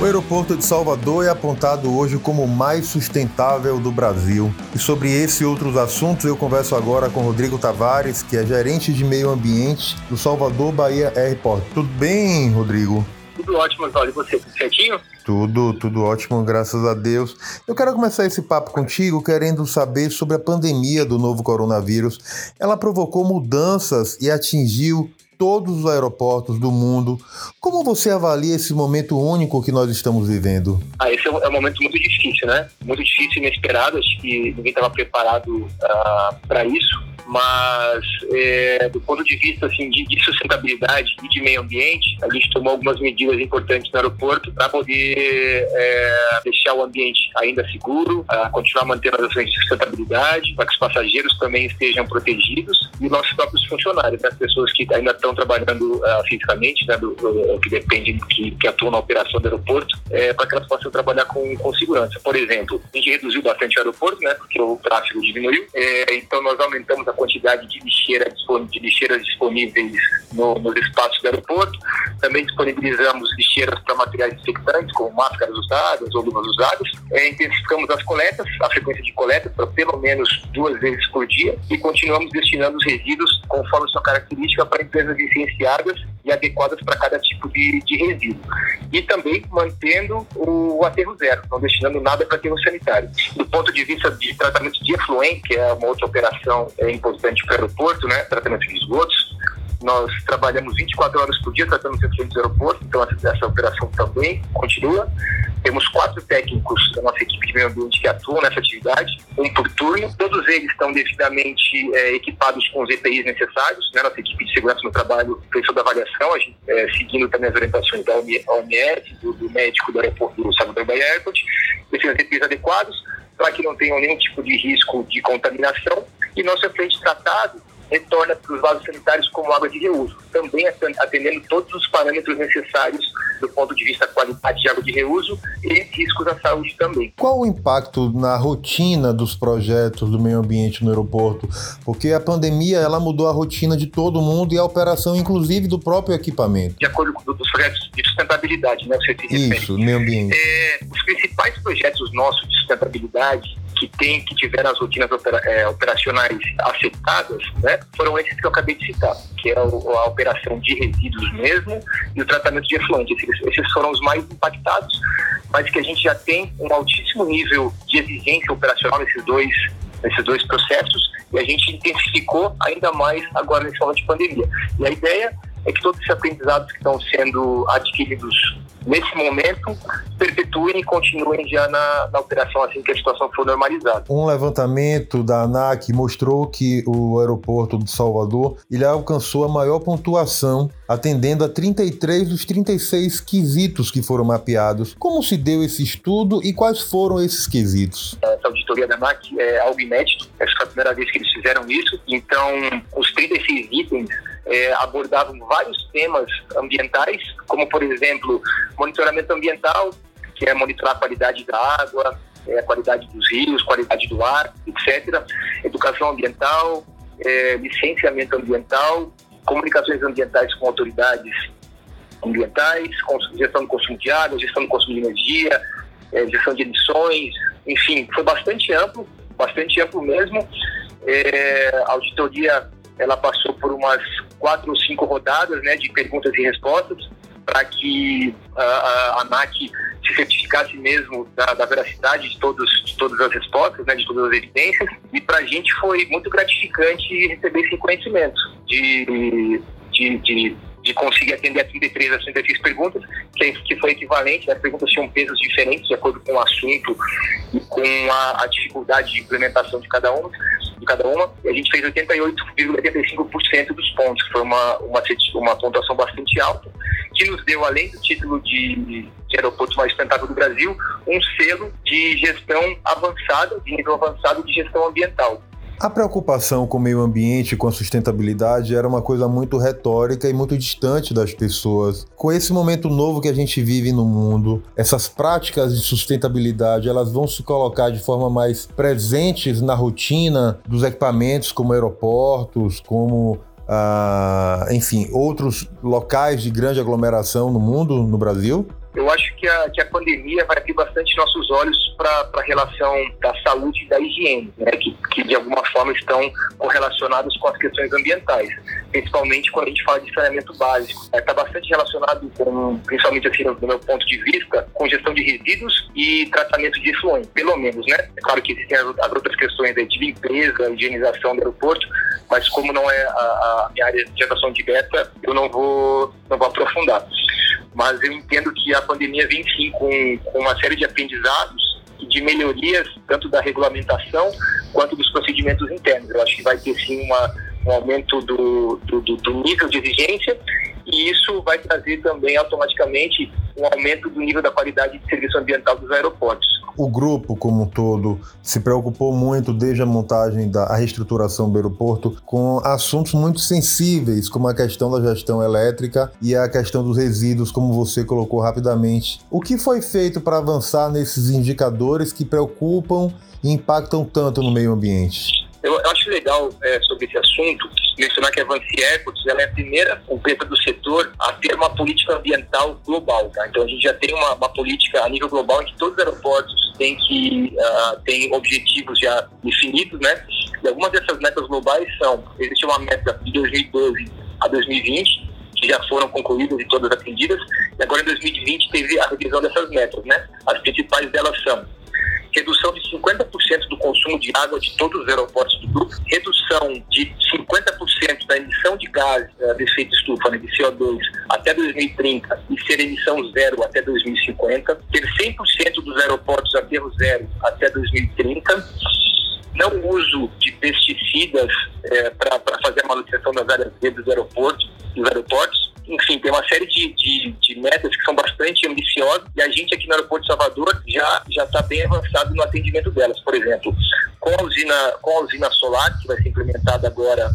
O aeroporto de Salvador é apontado hoje como o mais sustentável do Brasil. E sobre esse e outros assuntos eu converso agora com Rodrigo Tavares, que é gerente de meio ambiente do Salvador Bahia Airport. Tudo bem, Rodrigo? Tudo ótimo, Oswaldo. E você, tudo certinho? Tudo, tudo ótimo, graças a Deus. Eu quero começar esse papo contigo querendo saber sobre a pandemia do novo coronavírus. Ela provocou mudanças e atingiu todos os aeroportos do mundo. Como você avalia esse momento único que nós estamos vivendo? Ah, esse é um, é momento muito difícil, né? Muito difícil inesperado. Acho que ninguém estava preparado uh, ah, para isso mas é, do ponto de vista assim, de, de, sustentabilidade e de meio ambiente, a gente tomou algumas medidas importantes no aeroporto para poder é, deixar o ambiente ainda seguro, continuar mantendo as ações de sustentabilidade, para que os passageiros também estejam protegidos e os nossos próprios funcionários, né, as pessoas que ainda estão trabalhando uh, fisicamente, né, do, do, que dependem, que, que atuam na operação do aeroporto, é, para que elas possam trabalhar com, com segurança. Por exemplo, a gente reduziu bastante o aeroporto, né, porque o tráfego diminuiu, é, então nós aumentamos a quantidade de, lixeira, de lixeiras disponíveis no, nos espaços do aeroporto. Também disponibilizamos lixeiras para materiais infectantes, como máscaras usadas ou luvas usadas. É, intensificamos as coletas, a frequência de coleta, para pelo menos duas vezes por dia. E continuamos destinando os resíduos, conforme sua característica, para empresas licenciadas e adequadas para cada tipo de, de resíduo. E também mantendo o aterro zero, não destinando nada para aterro sanitário. Do ponto de vista de tratamento de efluente, que é uma outra operação é, importante para o aeroporto, né, tratamento de esgotos, nós trabalhamos 24 horas por dia tratando os efluentes do aeroporto, então essa, operação também continua. Temos quatro técnicos da nossa equipe de meio ambiente que atuam nessa atividade, um por turno. Todos eles estão devidamente é, equipados com os EPIs necessários. Né? Nossa equipe de segurança no trabalho fez toda a avaliação, a gente, é, seguindo também as orientações da OMS, do, do médico do aeroporto do Salvador Bahia Airport, esses EPIs adequados para que não tenham nenhum tipo de risco de contaminação. E nosso efluente tratado retorna para os vasos sanitários como água de reuso, também atendendo todos os parâmetros necessários do ponto de vista da qualidade de água de reuso e riscos à saúde também. Qual o impacto na rotina dos projetos do meio ambiente no aeroporto? Porque a pandemia ela mudou a rotina de todo mundo e a operação, inclusive, do próprio equipamento. De acordo com os projetos de sustentabilidade, né? Você se Isso, meio ambiente. É, os principais projetos nossos de sustentabilidade que tem, que tiveram as rotinas opera, é, operacionais afetadas, né, foram esses que eu acabei de citar, que é o, a operação de resíduos mesmo e o tratamento de efluentes. Esses, esses foram os mais impactados, mas que a gente já tem um altíssimo nível de exigência operacional nesses dois, nesses dois processos e a gente intensificou ainda mais agora nesse momento de pandemia. E a ideia é que todos esses aprendizados que estão sendo adquiridos nesse momento, perpetuem e continuem já na, na, operação assim que a situação for normalizada. Um levantamento da ANAC mostrou que o aeroporto de Salvador ele alcançou a maior pontuação, atendendo a 33 dos 36 quesitos que foram mapeados. Como se deu esse estudo e quais foram esses quesitos? Essa auditoria da ANAC é algo inédito, essa foi a primeira vez que eles fizeram isso, então os 36 itens é, abordavam vários temas ambientais, como por exemplo monitoramento ambiental, que é monitorar a qualidade da água, é, a qualidade dos rios, qualidade do ar, etc. Educação ambiental, é, licenciamento ambiental, comunicações ambientais com autoridades ambientais, gestão do consumo de água, gestão do consumo de energia, gestão de emissões, enfim, foi bastante amplo, bastante amplo mesmo. É, a auditoria ela passou por umas quatro ou cinco rodadas né, de perguntas e respostas para que a, a, a ANAC se certificasse mesmo da, da, veracidade de, todos, de todas as respostas, né, de todas as evidências. E para a gente foi muito gratificante receber esse conhecimento de, de, de de conseguir atender a 33 a 36 perguntas, que, que foi equivalente, né? as perguntas tinham pesos diferentes de acordo com o assunto e com a, a dificuldade de implementação de cada uma, de cada uma. E a gente fez 88,85% dos pontos, que foi uma, uma, uma pontuação bastante alta, que nos deu, além do título de, de aeroporto mais sustentável do Brasil, um selo de gestão avançada, de nível avançado de gestão ambiental. A preocupação com o meio ambiente e com a sustentabilidade era uma coisa muito retórica e muito distante das pessoas. Com esse momento novo que a gente vive no mundo, essas práticas de sustentabilidade, elas vão se colocar de forma mais presentes na rotina dos equipamentos como aeroportos, como Uh, enfim, outros locais de grande aglomeração no mundo, no Brasil? Eu acho que a, que a pandemia vai abrir bastante nossos olhos para a relação da saúde e da higiene, né, que, que de alguma forma estão correlacionados com as questões ambientais, principalmente quando a gente fala de saneamento básico. Está é, tá bastante relacionado com, principalmente assim, no, meu ponto de vista, com gestão de resíduos e tratamento de efluente, pelo menos, né? É claro que existem as, as outras questões de limpeza, higienização do aeroporto, mas como não é a, a minha área de atuação direta, eu não vou, não vou aprofundar. Mas eu entendo que a pandemia vem sim com, com uma série de aprendizados e de melhorias, tanto da regulamentação quanto dos procedimentos internos. Eu acho que vai ter sim uma, um aumento do, do, do nível de exigência e isso vai trazer também automaticamente um aumento do nível da qualidade de serviço ambiental dos aeroportos. O grupo, como um todo, se preocupou muito desde a montagem da reestruturação do aeroporto com assuntos muito sensíveis, como a questão da gestão elétrica e a questão dos resíduos, como você colocou rapidamente. O que foi feito para avançar nesses indicadores que preocupam e impactam tanto no meio ambiente? Acho legal é, sobre esse assunto mencionar que a Vinci Airports ela é a primeira empresa do setor a ter uma política ambiental global. Tá? Então a gente já tem uma, uma política a nível global em que todos os aeroportos têm que uh, têm objetivos já definidos, né? E algumas dessas metas globais são existe uma meta de 2012 a 2020 que já foram concluídas e todas atendidas. E agora em 2020 teve a revisão dessas metas, né? As principais delas são redução de 50% do consumo de água de todos os aeroportos do grupo, redução de 50% da emissão de gás uh, de efeito estufa, né, de CO2, até 2030 e ser emissão zero até 2050, ter 100% dos aeroportos aterro zero até 2030, não uso de pesticidas é, para fazer a manutenção das áreas verdes dos aeroportos, dos aeroportos, enfim, tem uma série de, de, de, metas que são bastante ambiciosas e a gente aqui no aeroporto de Salvador já já está bem avançado no atendimento delas. Por exemplo, com a usina, com a usina solar, que vai ser implementada agora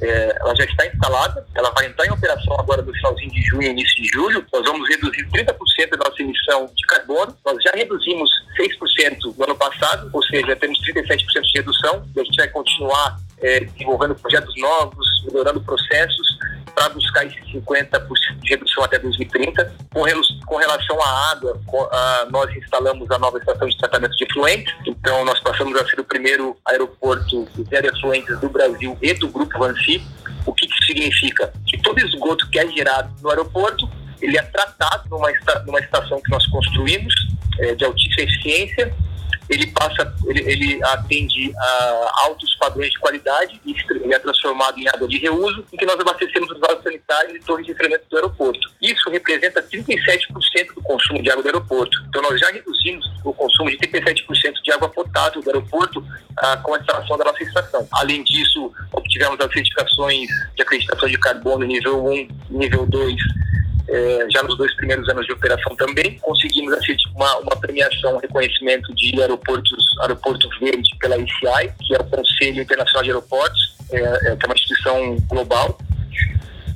é, ela já está instalada, ela vai entrar em operação agora no finalzinho de junho, início de julho. Nós vamos reduzir 30% da nossa emissão de carbono. Nós já reduzimos 6% no ano passado, ou seja, temos 37% de redução. E a gente vai continuar é, desenvolvendo projetos novos, melhorando processos para buscar esses 50% de redução até 2030. Com, relação à água, nós instalamos a nova estação de tratamento de efluentes, então nós passamos a ser o primeiro aeroporto zero efluentes do Brasil e do Grupo Vansi. O que, que significa? Que todo esgoto que é gerado no aeroporto, ele é tratado numa, esta, numa estação que nós construímos, é, de altíssima eficiência, ele passa, ele, ele atende a altos padrões de qualidade e é transformado em água de reuso, em que nós abastecemos os vasos sanitários e torres de enfrentamento do aeroporto. Isso representa 37% do consumo de água do aeroporto. Então nós já reduzimos o consumo de 37% de água potável do aeroporto ah, com a instalação da nossa estação. Além disso, obtivemos as certificações de acreditação de carbono nível 1 nível 2 é, já nos dois primeiros anos de operação também. Conseguimos assim, tipo, uma, uma premiação, um reconhecimento de aeroportos, aeroporto verde pela ICI, que é o Conselho Internacional de Aeroportos, é, é, que é uma instituição global.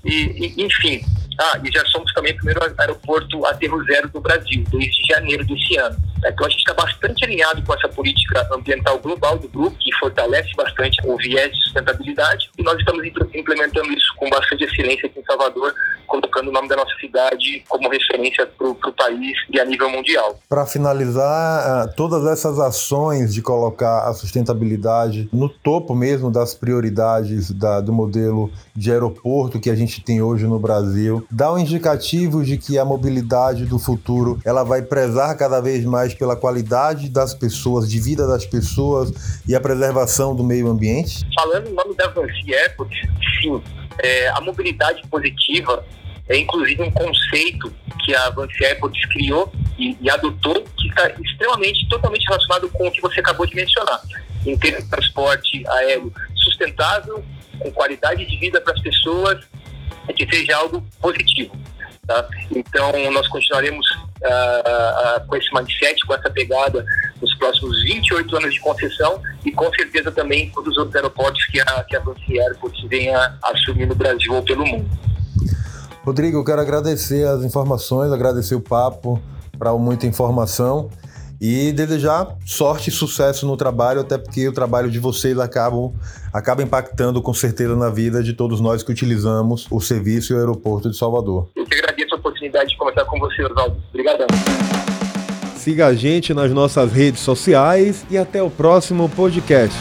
E, e, enfim, ah, e já somos também o primeiro aeroporto aterro zero do Brasil, desde janeiro desse ano. Então a gente está bastante alinhado com essa política ambiental global do grupo, que fortalece bastante o viés de sustentabilidade, e nós estamos implementando isso com bastante excelência aqui em Salvador, colocando o nome da nossa cidade como referência para o país e a nível mundial. Para finalizar, eh, todas essas ações de colocar a sustentabilidade no topo mesmo das prioridades da, do modelo de aeroporto que a gente tem hoje no Brasil, dá um indicativo de que a mobilidade do futuro ela vai prezar cada vez mais pela qualidade das pessoas, de vida das pessoas e a preservação do meio ambiente? Falando em nome da Vancy Airport, sim, é, a mobilidade positiva é inclusive um conceito que a Vancy Airports criou e, e adotou, que está extremamente, totalmente relacionado com o que você acabou de mencionar, em termos de transporte aéreo sustentável, com qualidade de vida para as pessoas, e que seja algo positivo. Tá? Então, nós continuaremos uh, uh, com esse mindset, com essa pegada nos próximos 28 anos de concessão e com certeza também todos os outros aeroportos que a, que a Vancy Airports venha assumir no Brasil ou pelo mundo. Rodrigo, eu quero agradecer as informações, agradecer o papo para muita informação e desejar sorte e sucesso no trabalho, até porque o trabalho de vocês acaba, acaba impactando com certeza na vida de todos nós que utilizamos o serviço e o aeroporto de Salvador. Eu que agradeço a oportunidade de conversar com você, Oswaldo. Obrigadão. Siga a gente nas nossas redes sociais e até o próximo podcast.